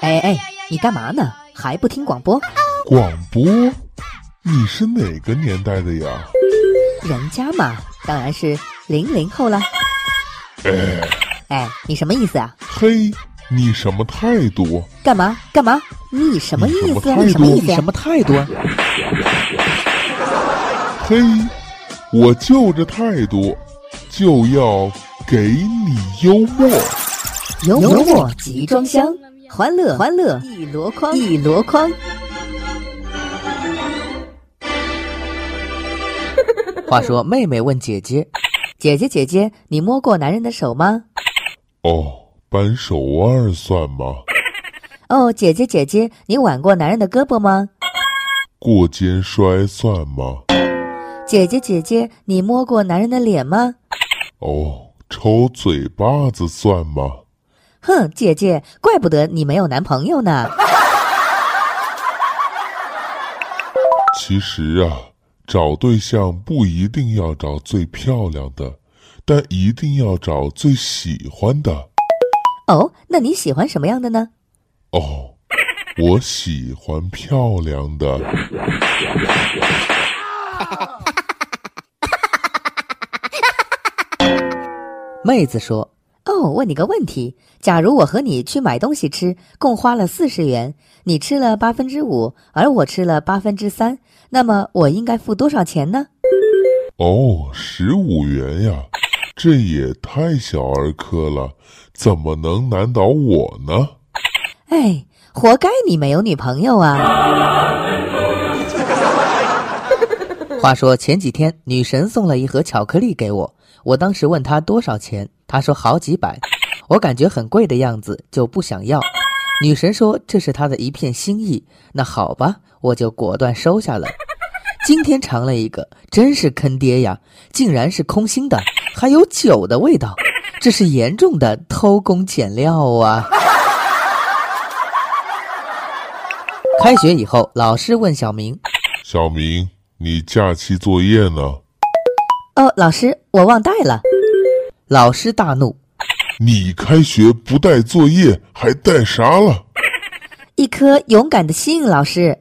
哎哎，你干嘛呢？还不听广播？广播？你是哪个年代的呀？人家嘛，当然是零零后了。哎，哎，你什么意思啊？嘿，你什么态度？干嘛干嘛？你什么意思？你什么意思？什么态度？嘿，我就这态度，就要给你幽默。幽默集装箱，欢乐欢乐一箩筐一箩筐。话说，妹妹问姐姐：“姐姐姐姐，你摸过男人的手吗？”哦，扳手腕算吗？哦，姐姐姐姐，你挽过男人的胳膊吗？过肩摔算吗？姐姐姐姐，你摸过男人的脸吗？哦，抽嘴巴子算吗？哼，姐姐，怪不得你没有男朋友呢。其实啊，找对象不一定要找最漂亮的，但一定要找最喜欢的。哦，那你喜欢什么样的呢？哦，我喜欢漂亮的。妹子说：“哦，问你个问题，假如我和你去买东西吃，共花了四十元，你吃了八分之五，而我吃了八分之三，那么我应该付多少钱呢？”哦，十五元呀，这也太小儿科了，怎么能难倒我呢？哎，活该你没有女朋友啊！话说前几天，女神送了一盒巧克力给我。我当时问她多少钱，她说好几百，我感觉很贵的样子，就不想要。女神说这是她的一片心意，那好吧，我就果断收下了。今天尝了一个，真是坑爹呀！竟然是空心的，还有酒的味道，这是严重的偷工减料啊！开学以后，老师问小明：“小明。”你假期作业呢？哦，老师，我忘带了。老师大怒：“你开学不带作业，还带啥了？”一颗勇敢的心，老师。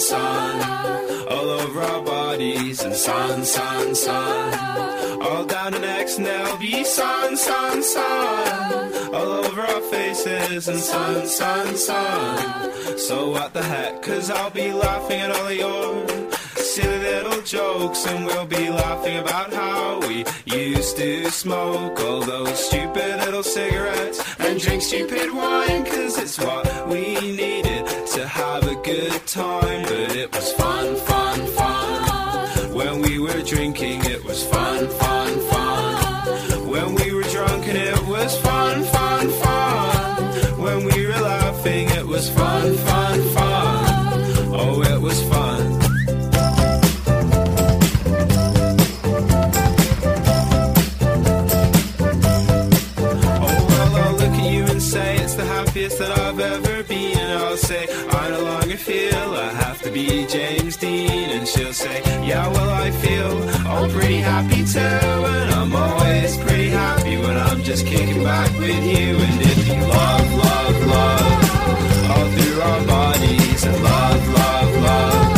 Sun, sun, all over our bodies. And sun, sun, sun all down the necks. There'll be sun, sun, sun all over our faces. And sun, sun, sun. So what the heck? Cause I'll be laughing at all of your silly little jokes and we'll be laughing about how we used to smoke all those stupid little cigarettes and drink stupid wine cause it's what we needed to have a good time but it was fun happy too. And I'm always pretty happy when I'm just kicking back with you. And if you love, love, love, all through our bodies, and love, love, love,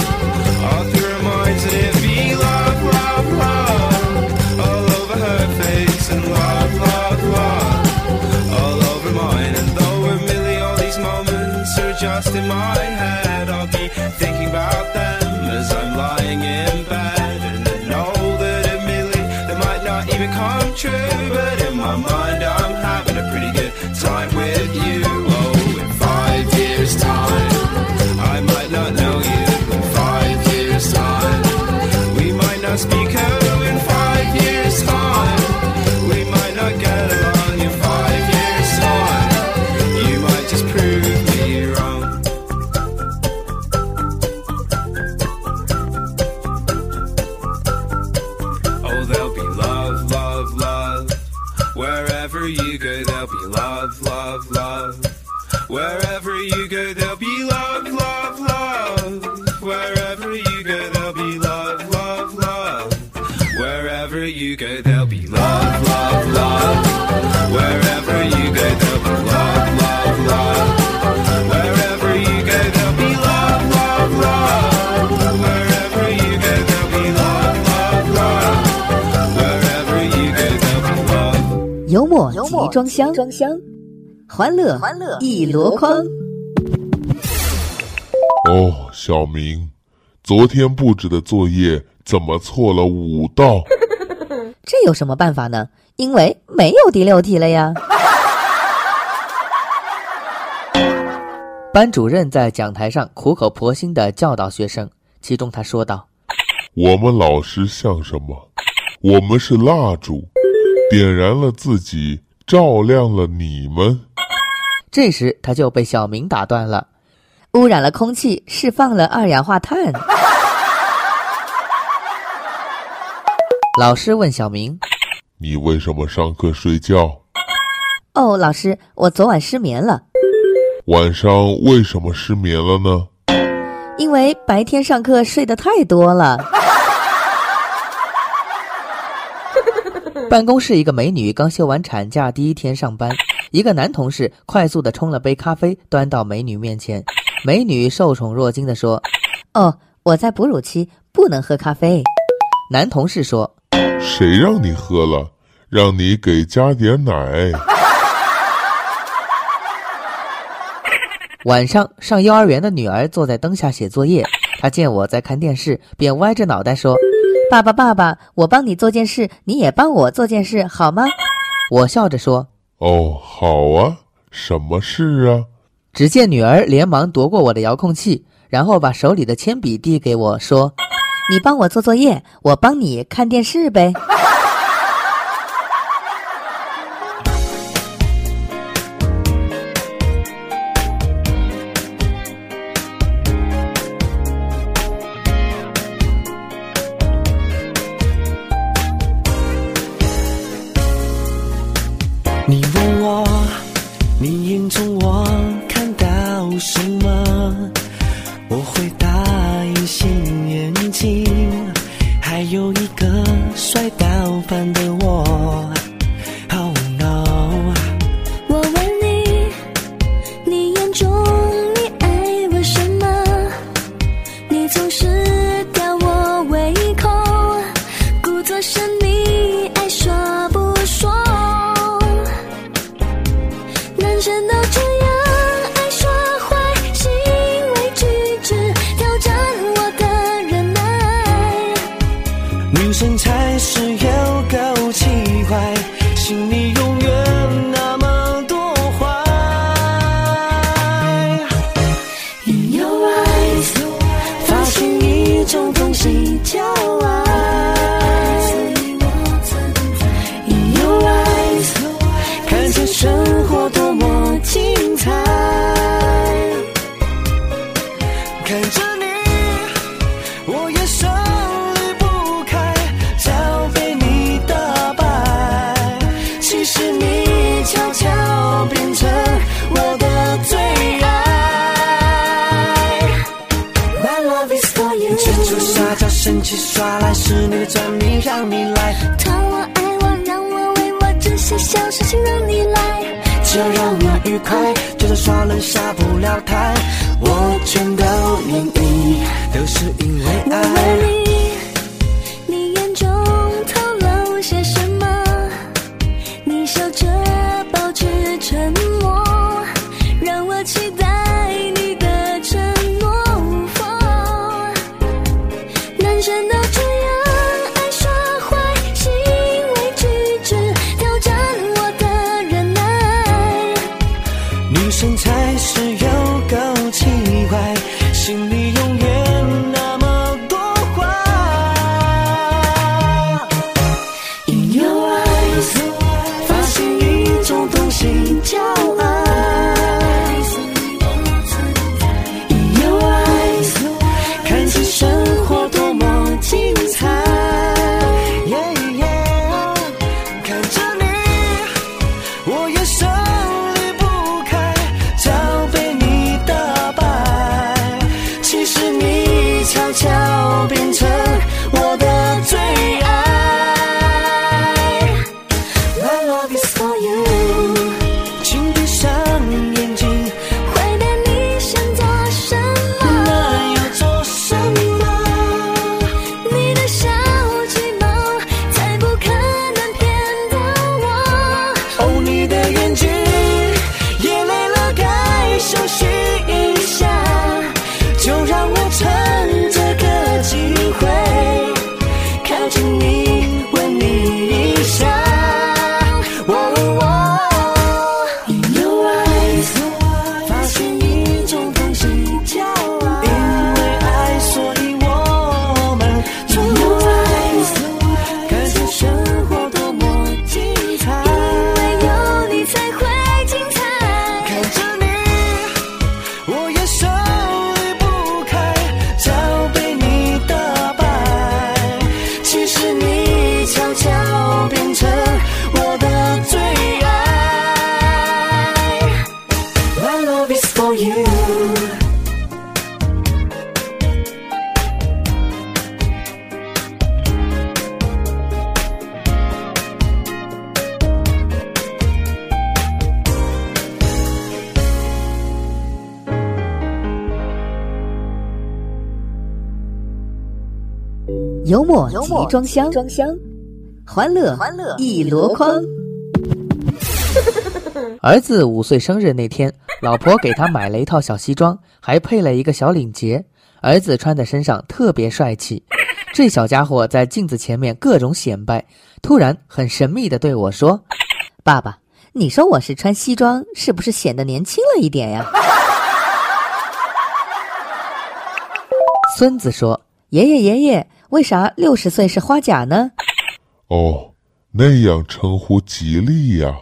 all through our minds, and it be love, love, love, all over her face, and love, love, love all over mine. And though a million all these moments are just in my because 装箱，装箱，欢乐欢乐一箩筐。哦，小明，昨天布置的作业怎么错了五道？这有什么办法呢？因为没有第六题了呀。班主任在讲台上苦口婆心的教导学生，其中他说道我们老师像什么？我们是蜡烛，点燃了自己，照亮了你们。：“这时他就被小明打断了。污染了空气，释放了二氧化碳。老师问小明你为什么上课睡觉？哦，老师，我昨晚失眠了，晚上为什么失眠了呢？因为白天上课睡得太多了。：“ 办公室一个美女刚休完产假第一天上班，一个男同事快速的冲了杯咖啡，端到美女面前。美女受宠若惊的说哦，我在哺乳期，不能喝咖啡。：‘男同事说，谁让你喝了？让你给加点奶。晚上上幼儿园的女儿坐在灯下写作业，她见我在看电视，便歪着脑袋说爸爸，爸爸，我帮你做件事，你也帮我做件事，好吗？：‘我笑着说。’哦，好啊，什么事啊？只见女儿连忙夺过我的遥控器，然后把手里的铅笔递给我，说你帮我做作业，我帮你看电视呗。快，就算耍人下不了台，装箱，装箱，欢乐欢乐一箩筐。儿子五岁生日那天，老婆给他买了一套小西装，还配了一个小领结。儿子穿在身上特别帅气。这小家伙在镜子前面各种显摆，突然很神秘的对我说：“爸爸，你说我是穿西装，是不是显得年轻了一点呀？”孙子说：“爷爷爷爷。”为啥六十岁是花甲呢？哦，那样称呼吉利呀。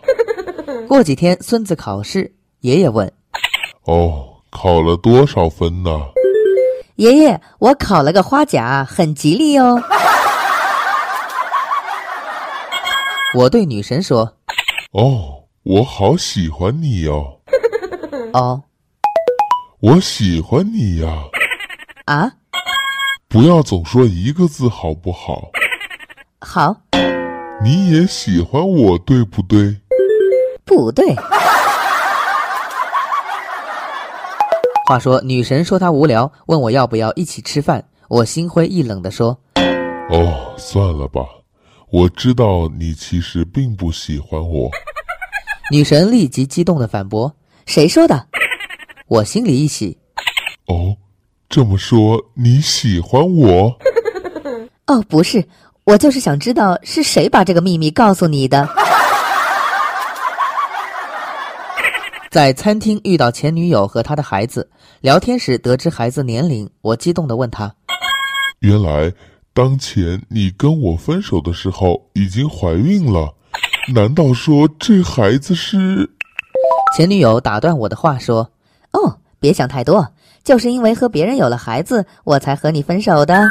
过几天孙子考试，爷爷问：“哦，考了多少分呢？”爷爷，我考了个花甲，很吉利哦。我对女神说：“哦，我好喜欢你哟。”哦，我喜欢你呀。啊？不要总说一个字好不好？好。你也喜欢我，对不对？不对。话说，女神说她无聊，问我要不要一起吃饭。我心灰意冷地说：“哦，算了吧。我知道你其实并不喜欢我。”女神立即激动地反驳：“谁说的？”我心里一喜。哦。这么说你喜欢我？哦，不是，我就是想知道是谁把这个秘密告诉你的。在餐厅遇到前女友和她的孩子，聊天时得知孩子年龄，我激动的问他：“原来当前你跟我分手的时候已经怀孕了？难道说这孩子是？”前女友打断我的话说：“哦，别想太多。”就是因为和别人有了孩子，我才和你分手的。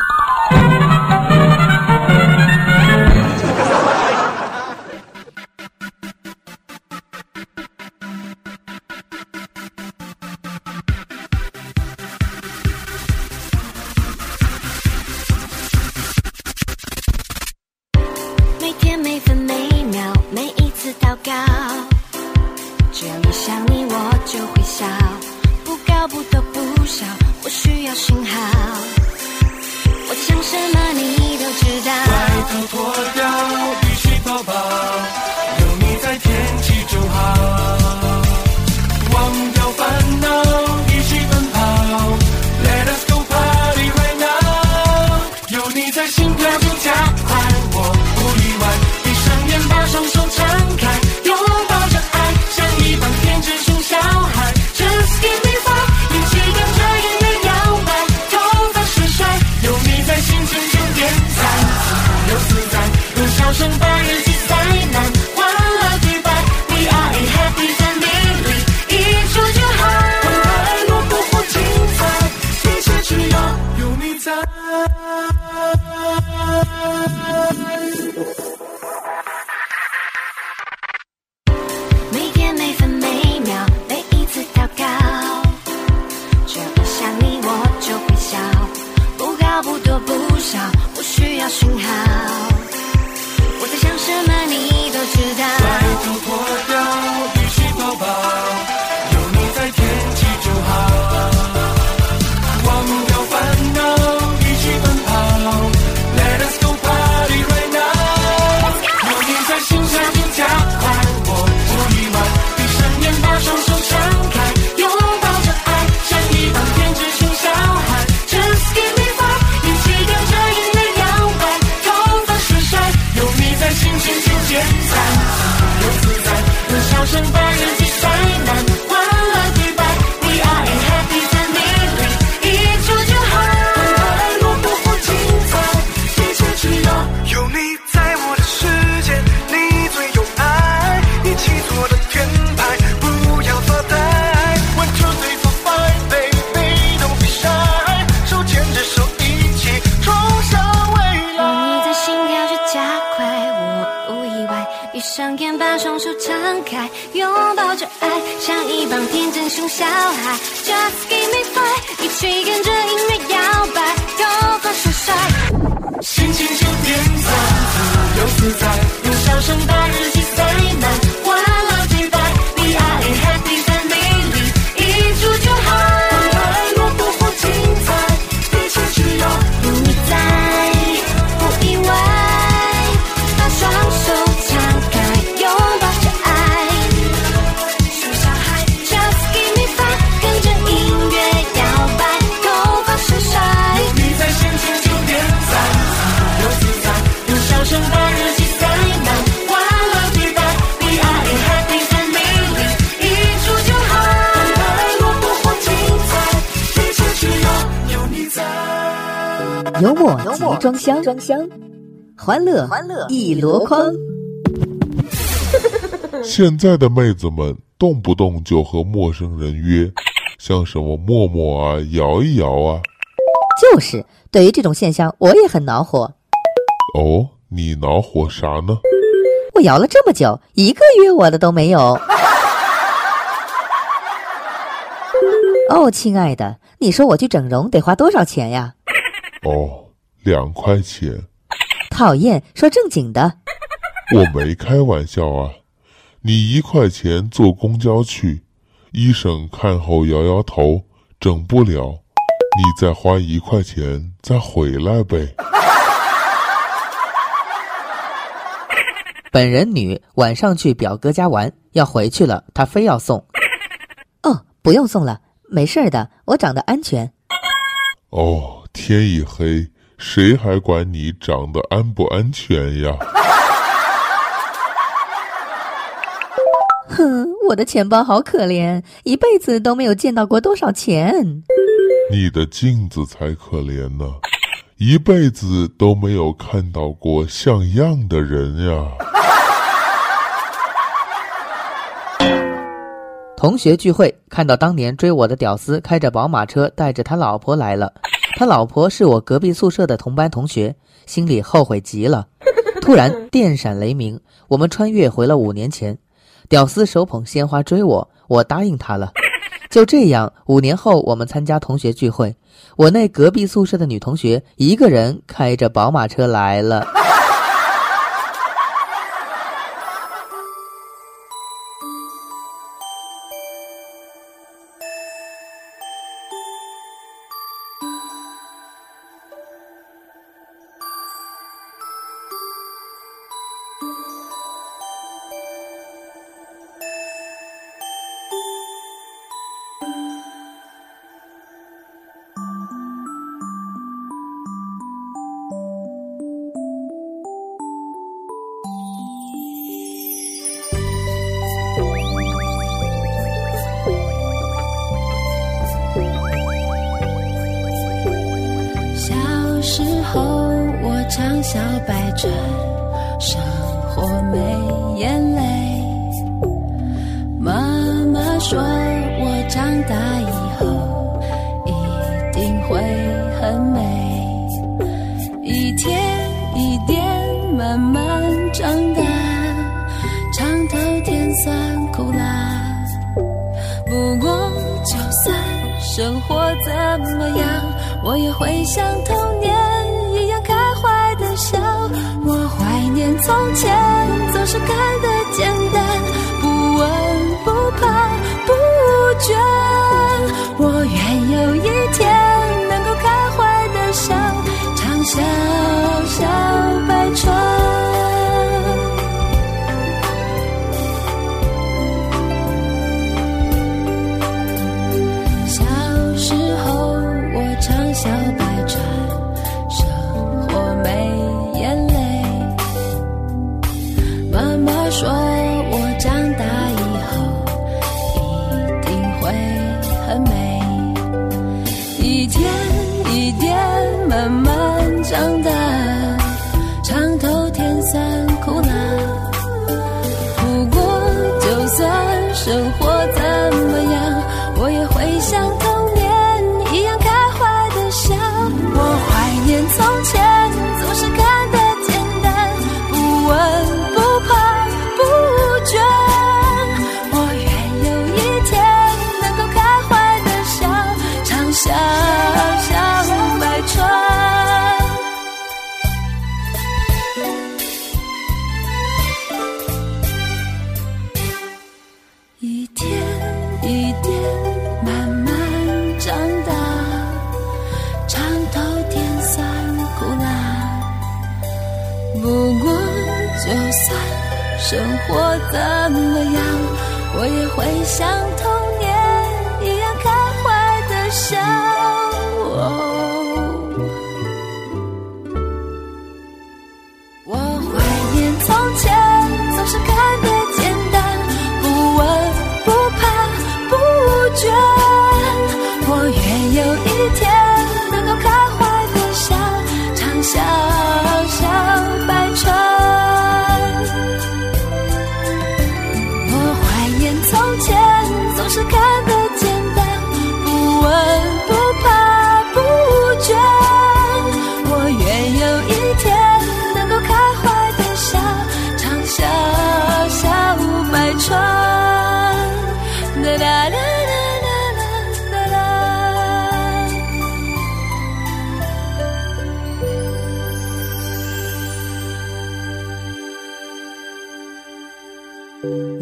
欢乐欢乐一箩筐。现在的妹子们动不动就和陌生人约，像什么陌陌啊、摇一摇啊。就是对于这种现象，我也很恼火。哦，你恼火啥呢？我摇了这么久，一个约我的都没有。哦，亲爱的，你说我去整容得花多少钱呀？哦，两块钱，讨厌，说正经的。我没开玩笑啊。你一块钱坐公交去，医生看后摇摇头，整不了，你再花一块钱再回来呗。本人女晚上去表哥家玩，要回去了，他非要送。哦，不用送了，没事儿的，我长得安全。哦，天一黑，谁还管你长得安不安全呀？哼，我的钱包好可怜，一辈子都没有见到过多少钱。你的镜子才可怜呢，一辈子都没有看到过像样的人呀。同学聚会，看到当年追我的屌丝开着宝马车带着他老婆来了，他老婆是我隔壁宿舍的同班同学，心里后悔极了。突然电闪雷鸣，我们穿越回了五年前。屌丝手捧鲜花追我，我答应他了。就这样，五年后我们参加同学聚会，我那隔壁宿舍的女同学一个人开着宝马车来了。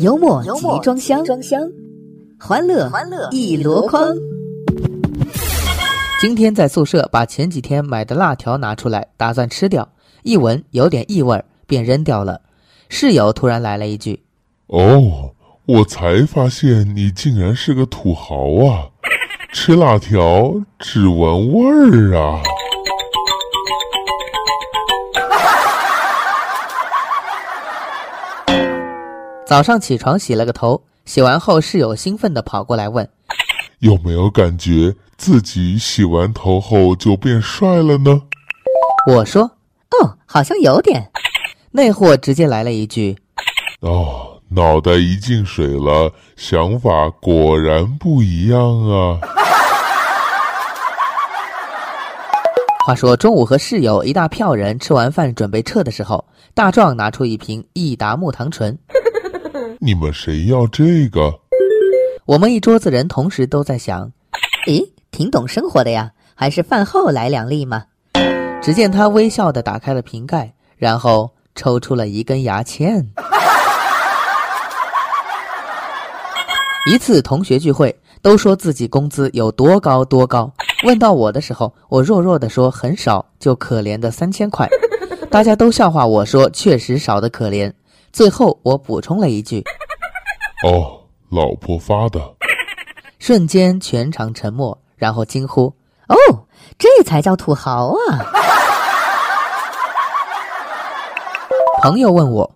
幽默集装箱，装箱，欢乐欢乐一箩筐。今天在宿舍把前几天买的辣条拿出来，打算吃掉，一闻有点异味儿，便扔掉了。室友突然来了一句哦，我才发现你竟然是个土豪啊！吃辣条只闻味儿啊！：“早上起床洗了个头，洗完后室友兴奋地跑过来问有没有感觉自己洗完头后就变帅了呢？我说哦，好像有点。那货直接来了一句哦，脑袋一进水了，想法果然不一样啊！话说中午和室友一大票人吃完饭准备撤的时候，大壮拿出一瓶益达木糖醇，你们谁要这个？我们一桌子人同时都在想，咦，挺懂生活的呀，还是饭后来两粒嘛？只见他微笑的打开了瓶盖，然后抽出了一根牙签。一次同学聚会，都说自己工资有多高多高。问到我的时候，我弱弱的说很少，就可怜的三千块。大家都笑话我说确实少的可怜。最后我补充了一句，哦，老婆发的。瞬间全场沉默，然后惊呼哦，这才叫土豪啊！朋友问我，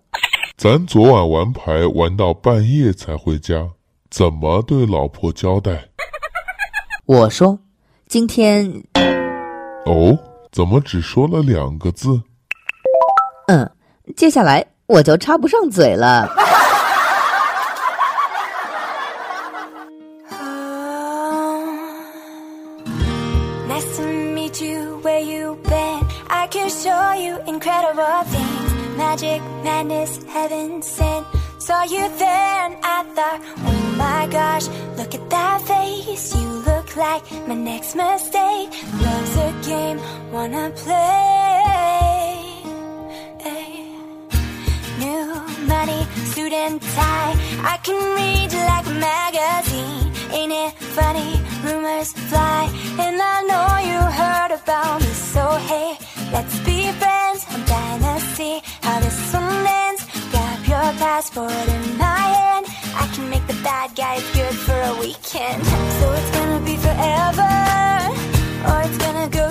咱昨晚玩牌玩到半夜才回家，怎么对老婆交代？我说今天，哦，怎么只说了两个字？嗯，接下来 我就插不上嘴了。 Nice to meet you where you been. I can show you incredible things. Magic, madness, heaven sent. Saw you there and I thought, oh my gosh, look at that face. You look like my next mistake. Love's a game, wanna play. New money, suit and tie. I can read like a magazine. Ain't it funny? Rumors fly, and I know you heard about me. So hey, let's be friends. I'm dying to see how this one ends. Grab your passport in my hand. I can make the bad guys good for a weekend. So it's gonna be forever, or it's gonna go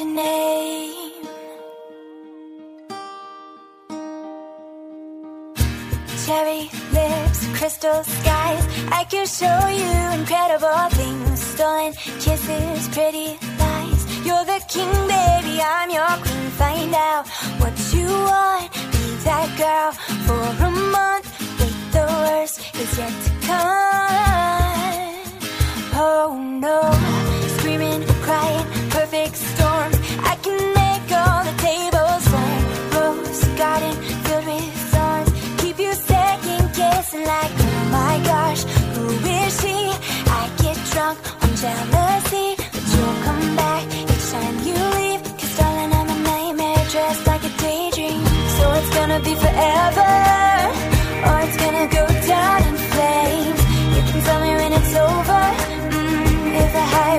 your name. Cherry lips, crystal skies. I can show you incredible things. Stolen kisses, pretty lies. You're the king, baby. I'm your queen. Find out what you want. Be that girl for a month. Wait, the worst is yet to come. Oh no, screaming perfect storm. I can make all the tables turn. Rose garden filled with thorns. Keep you second guessing like, oh my gosh, who is she? I get drunk on jealousy, but you'll come back each time you leave. Cause darling, I'm a nightmare dressed like a daydream. So it's gonna be forever, or it's gonna go down in flames. You can tell me when it's over, mm, if I high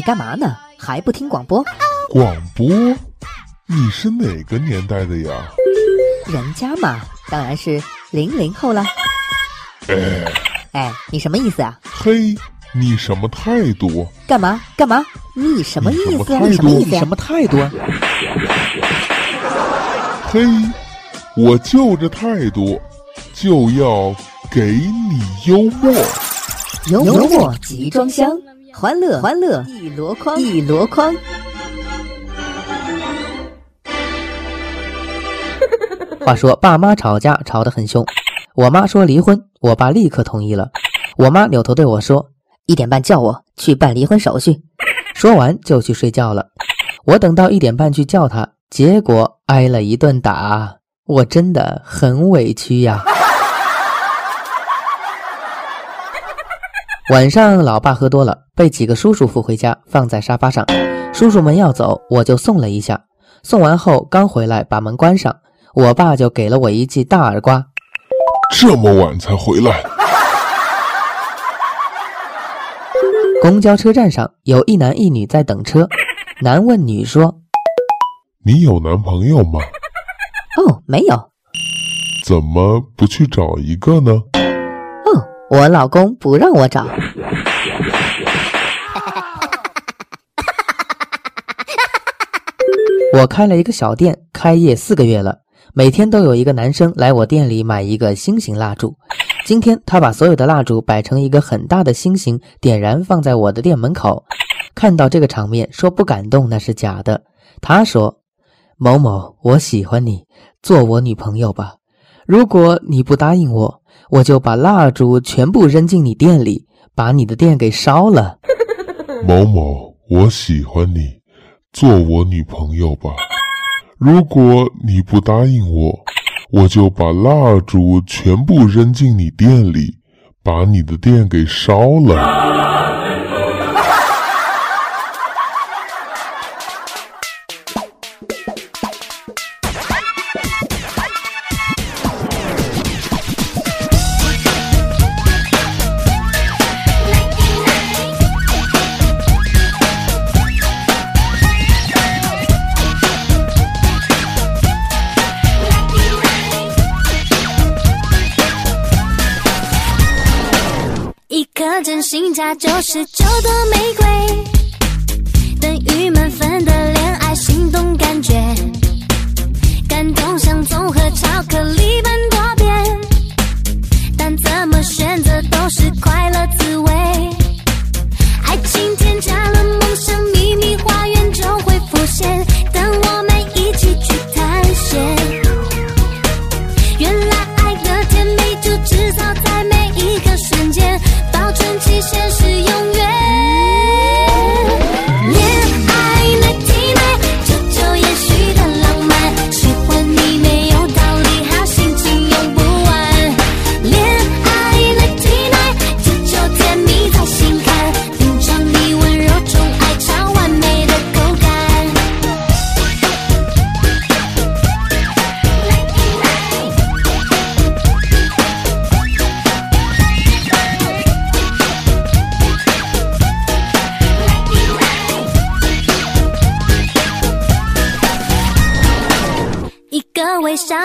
你干嘛呢？还不听广播？广播？你是哪个年代的呀？人家嘛，当然是零零后了。哎，哎，你什么意思啊？嘿，你什么态度？干嘛干嘛？你什么意思啊？你你什么意思呀、什么态度啊？嘿，我就这态度，就要给你幽默。幽默集装箱，欢乐欢乐一箩筐一箩筐。话说爸妈吵架吵得很凶，我妈说离婚，我爸立刻同意了。我妈扭头对我说：“一点半叫我去办离婚手续。说完就去睡觉了。我等到一点半去叫他，结果挨了一顿打，我真的很委屈呀。晚上，老爸喝多了，被几个叔叔扶回家，放在沙发上。叔叔们要走，我就送了一下。送完后刚回来，把门关上，我爸就给了我一记大耳刮。这么晚才回来，公交车站上有一男一女在等车，男问女说你有男朋友吗？哦，没有。怎么不去找一个呢？哦，我老公不让我找。我开了一个小店，开业四个月了，每天都有一个男生来我店里买一个心形蜡烛。今天他把所有的蜡烛摆成一个很大的心形，点燃放在我的店门口。看到这个场面，说不感动那是假的。他说：“某某，我喜欢你，做我女朋友吧。如果你不答应我，我就把蜡烛全部扔进你店里，把你的店给烧了。”某某，我喜欢你，做我女朋友吧。如果你不答应我，我就把蜡烛全部扔进你店里，把你的店给烧了。真心价九十九朵玫瑰，等于满分的恋爱心动感觉，感动像综合巧克力般多变，但怎么选择都是快乐滋味。爱情添加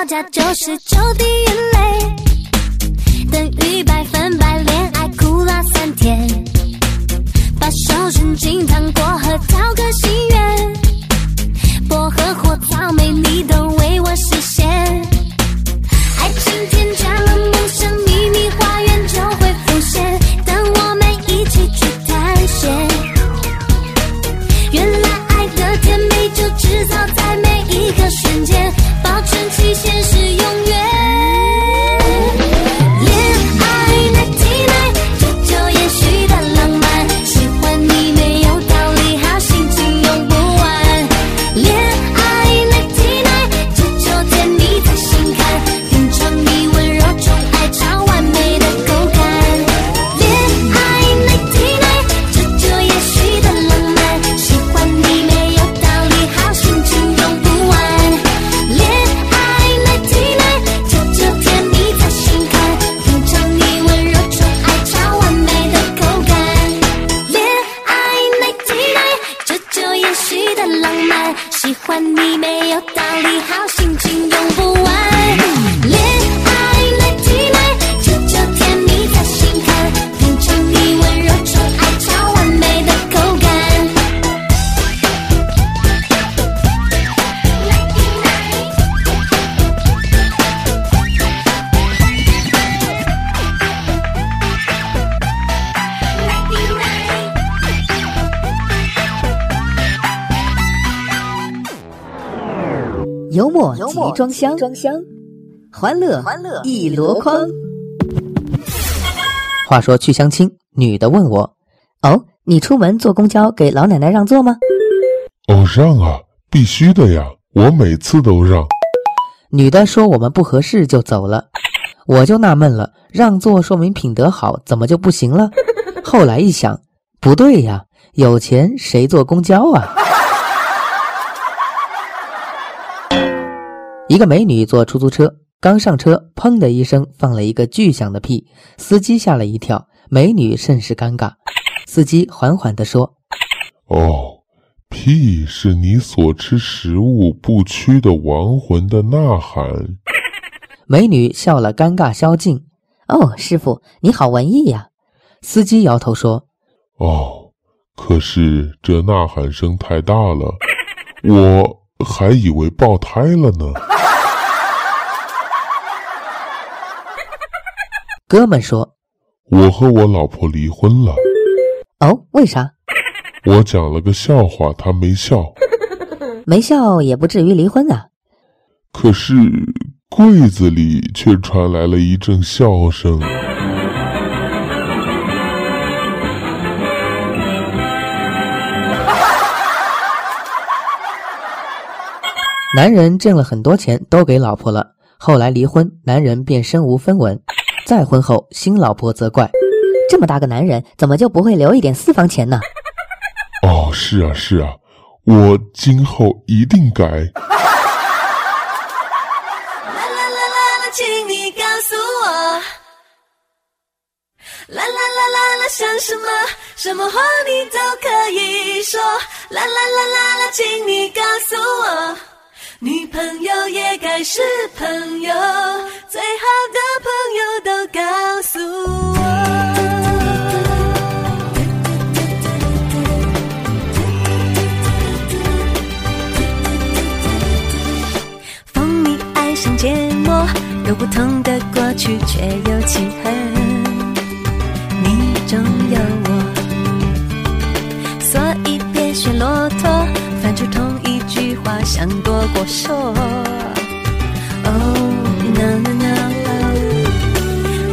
个微笑加九十九滴装箱，装箱，欢乐欢乐一箩筐。话说去相亲，女的问我，哦，你出门坐公交给老奶奶让座吗？哦，让啊，必须的呀，我每次都让。女的说我们不合适就走了，我就纳闷了，让座说明品德好，怎么就不行了？后来一想，不对呀，有钱谁坐公交啊？一个美女坐出租车，刚上车，砰的一声放了一个巨响的屁，司机吓了一跳，美女甚是尴尬。司机缓缓地说哦，屁是你所吃食物不屈的亡魂的呐喊。“美女笑了，尴尬消尽。哦，师傅，你好文艺呀！”司机摇头说哦，可是这呐喊声太大了，我还以为爆胎了呢。“哥们说，我和我老婆离婚了，哦，为啥？我讲了个笑话，她没笑。没笑也不至于离婚啊。可是柜子里却传来了一阵笑声。男人挣了很多钱都给老婆了，后来离婚，男人便身无分文。再婚后，新老婆责怪。这么大个男人，怎么就不会留一点私房钱呢？哦，是啊，是啊，我今后一定改。啦啦啦啦啦，请你告诉我，啦啦啦啦啦，想什么？什么话你都可以说。啦啦啦啦啦，请你告诉我，女朋友也该是朋友，最好的朋友都告诉我。蜂蜜爱上芥末，有不同的过去，却有契过说。哦，no no no，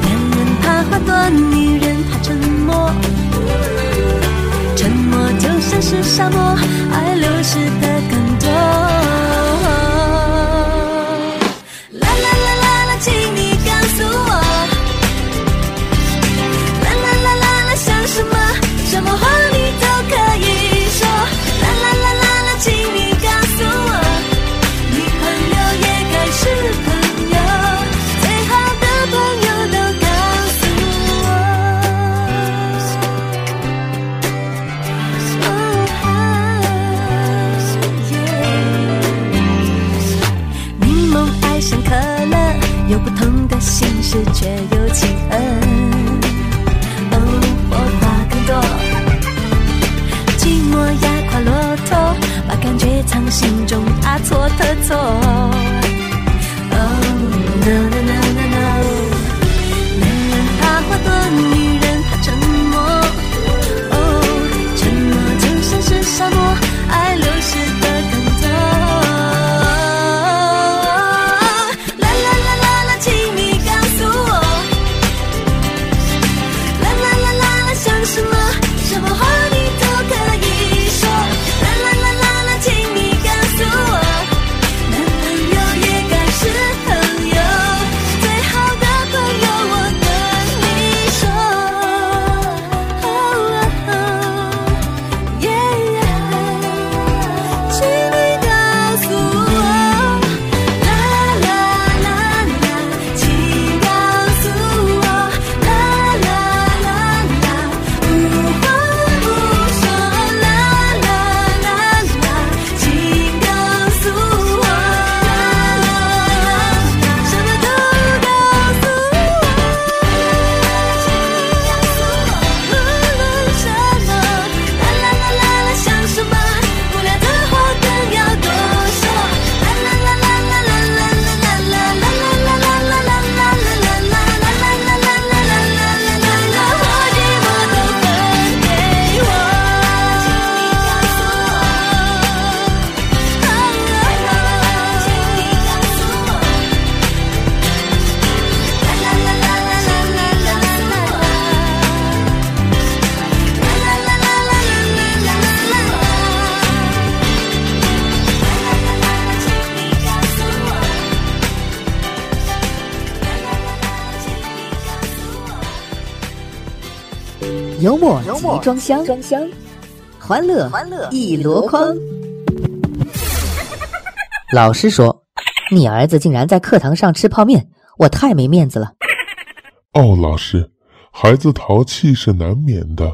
男人怕话多，女人怕沉默。沉默就像是沙漠，爱流失错装箱，装箱，欢乐欢乐一箩筐。老师说，你儿子竟然在课堂上吃泡面，我太没面子了。哦，老师，孩子淘气是难免的，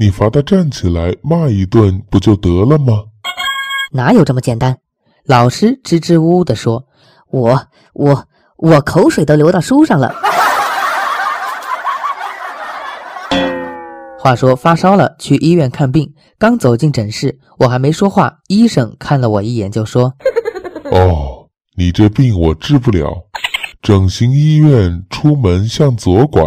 你罚他站起来骂一顿不就得了吗？哪有这么简单？老师支支吾吾地说，我我我口水都流到书上了。话说发烧了，去医院看病，刚走进诊室，我还没说话，医生看了我一眼就说哦，你这病我治不了，整形医院出门向左拐。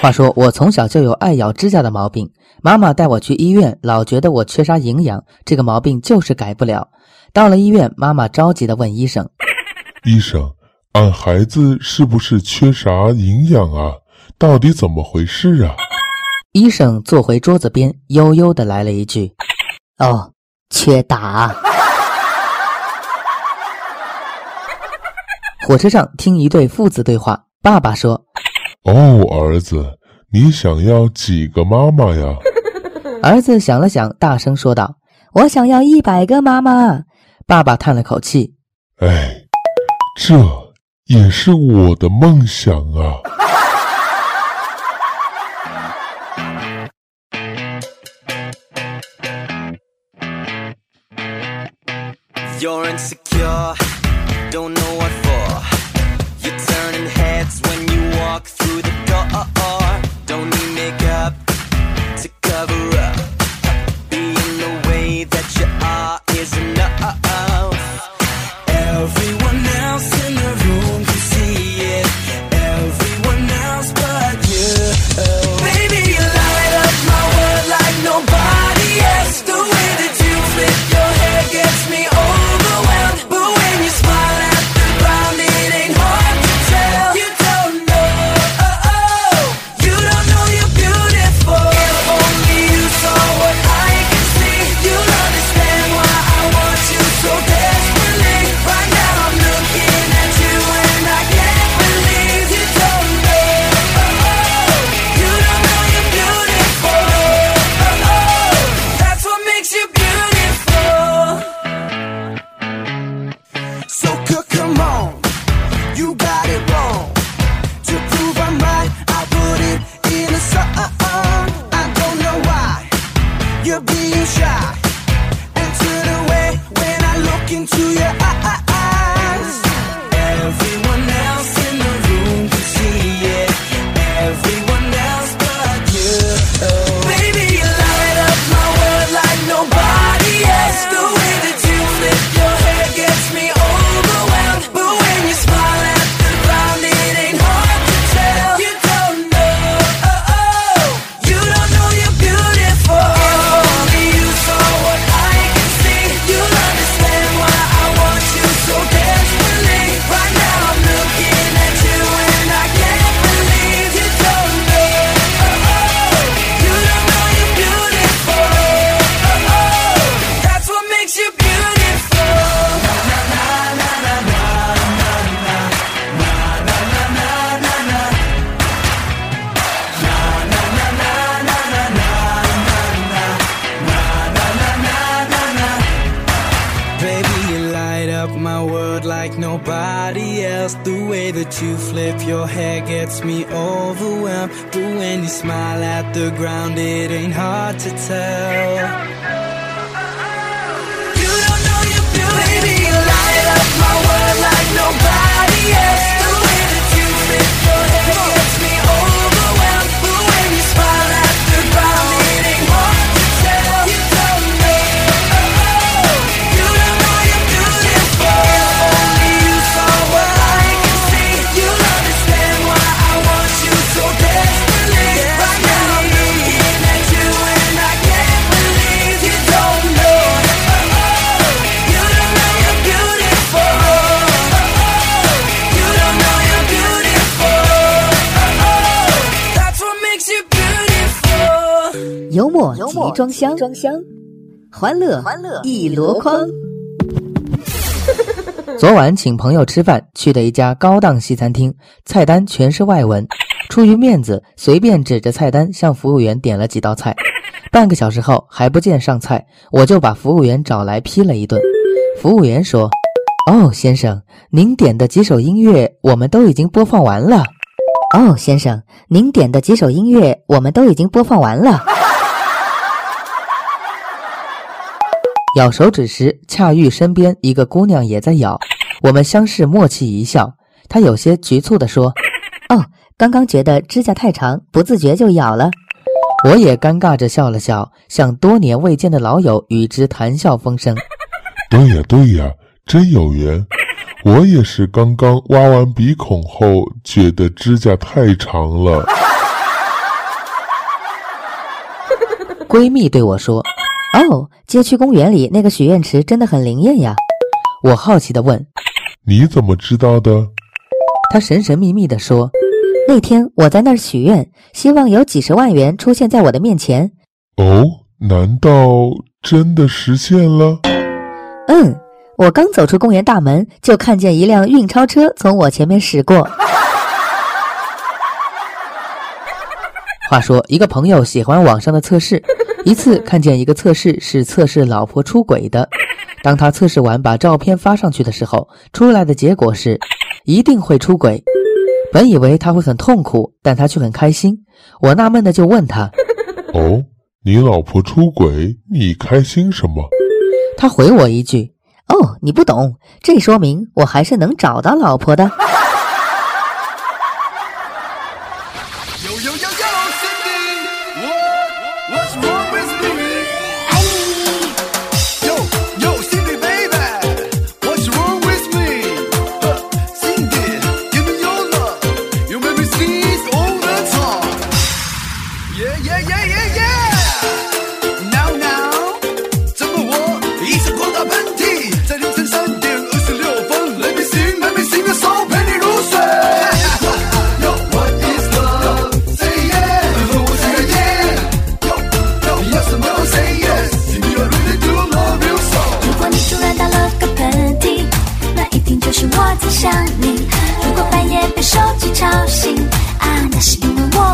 话说我从小就有爱咬指甲的毛病，妈妈带我去医院，老觉得我缺啥营养，这个毛病就是改不了。到了医院，妈妈着急地问医生医生，俺孩子是不是缺啥营养啊？到底怎么回事啊？：“医生坐回桌子边，悠悠的来了一句哦，缺打。火车上听一对父子对话，爸爸说哦，儿子，你想要几个妈妈呀？：“儿子想了想，大声说道。我想要一百个妈妈。”爸爸叹了口气，哎，这也是我的梦想啊！Hard to tell. 装箱，装箱，欢乐欢乐一箩筐。昨晚请朋友吃饭，去的一家高档西餐厅，菜单全是外文。出于面子，随便指着菜单向服务员点了几道菜。半个小时后还不见上菜，我就把服务员找来批了一顿。服务员说：“哦，先生，您点的几首音乐我们都已经播放完了。哦，先生，您点的几首音乐我们都已经播放完了。咬手指时，恰遇身边一个姑娘也在咬，我们相视默契一笑。她有些局促地说哦，刚刚觉得指甲太长，不自觉就咬了。：“我也尴尬着笑了笑，像多年未见的老友与之谈笑风生。对呀对呀，真有缘。我也是刚刚挖完鼻孔后，觉得指甲太长了。闺蜜对我说哦，街区公园里那个许愿池真的很灵验呀。：“我好奇地问。你怎么知道的？”他神神秘秘地说那天我在那儿许愿，希望有几十万元出现在我的面前。哦，难道真的实现了？嗯，我刚走出公园大门，就看见一辆运钞车从我前面驶过。“话说，一个朋友喜欢网上的测试，一次看见一个测试是测试老婆出轨的。当他测试完把照片发上去的时候，出来的结果是一定会出轨。本以为他会很痛苦，但他却很开心。我纳闷的就问他，哦，你老婆出轨，你开心什么？他回我一句哦，你不懂，这说明我还是能找到老婆的。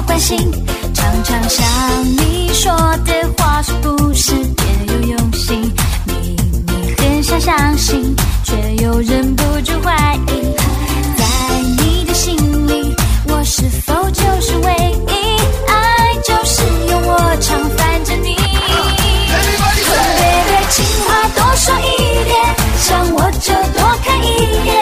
我关心。常常想你说的话是不是别有用心？明明很想相信，却又忍不住怀疑。在你的心里，我是否就是唯一？爱就是有我常烦着你。Everybody say. baby，情话多说一点，想我就多看一眼，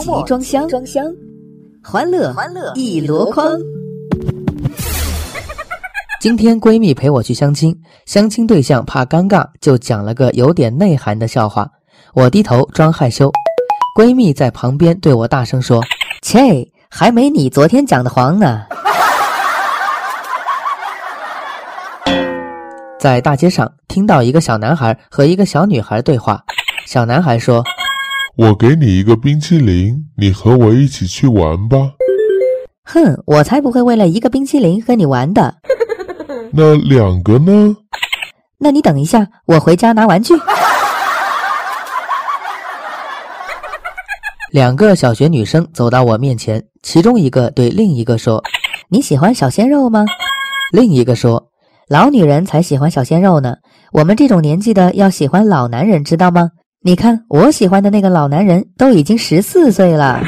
集装箱，装箱，欢乐欢乐一箩筐。今天闺蜜陪我去相亲，相亲对象怕尴尬，就讲了个有点内涵的笑话。我低头装害羞，闺蜜在旁边对我大声说切，还没你昨天讲的黄呢。：“在大街上听到一个小男孩和一个小女孩对话。小男孩说我给你一个冰淇淋，你和我一起去玩吧。哼，我才不会为了一个冰淇淋和你玩的。那两个呢？那你等一下，我回家拿玩具。两个小学女生走到我面前，其中一个对另一个说，你喜欢小鲜肉吗？另一个说老女人才喜欢小鲜肉呢，我们这种年纪的要喜欢老男人，知道吗？你看我喜欢的那个老男人都已经十四岁了。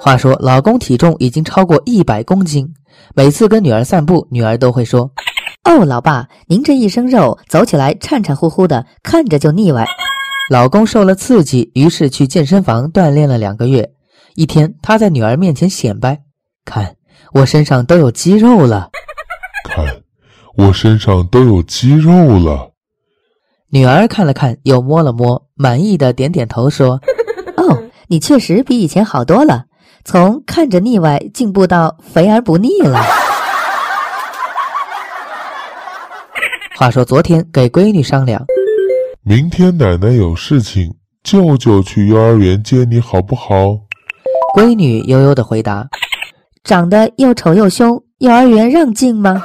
话说，老公体重已经超过一百公斤，每次跟女儿散步，女儿都会说哦，老爸，您这一身肉，走起来颤颤乎乎的，看着就腻歪。老公受了刺激，于是去健身房锻炼了两个月。一天，他在女儿面前显摆：“看，我身上都有肌肉了。看，我身上都有肌肉了。”女儿看了看，又摸了摸，满意的点点头说 哦，你确实比以前好多了，从看着腻歪进步到肥而不腻了。“话说昨天给闺女商量，明天奶奶有事情，舅舅去幼儿园接你好不好？闺女悠悠的回答长得又丑又凶，幼儿园让进吗？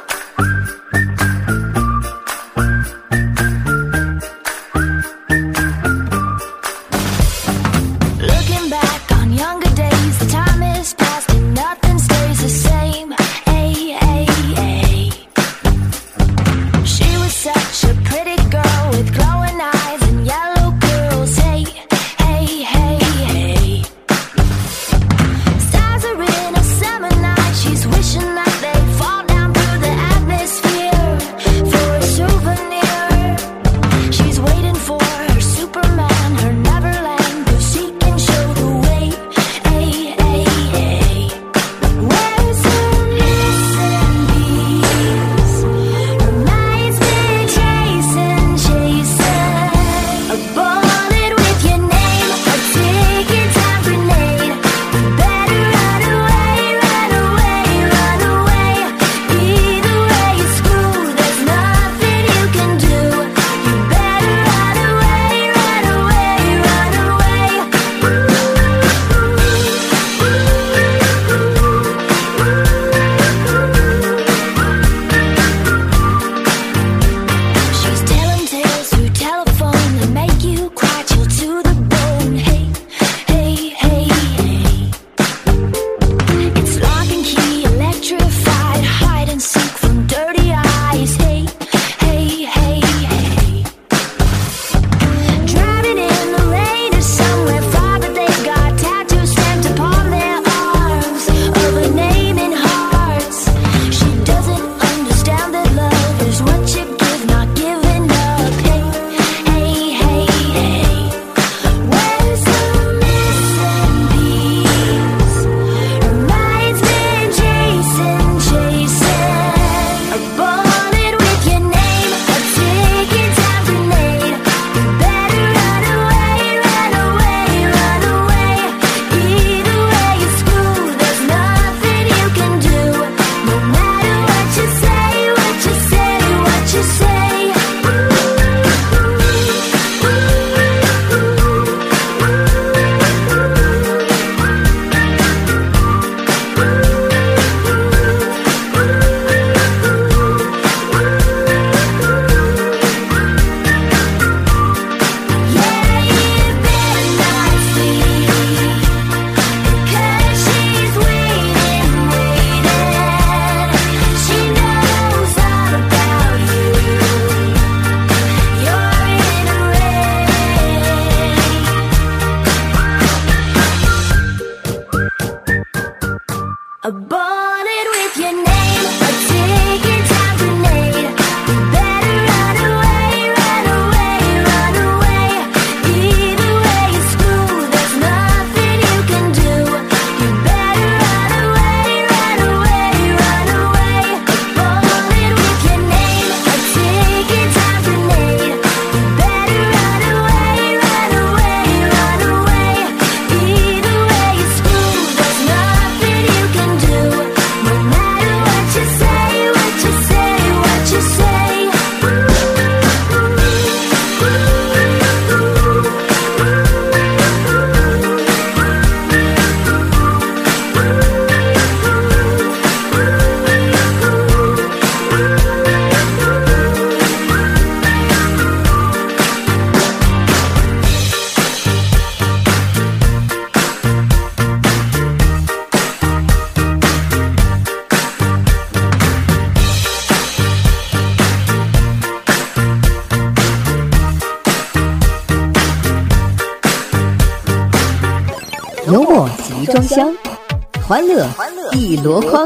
欢乐一箩筐。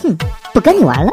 哼，不跟你玩了。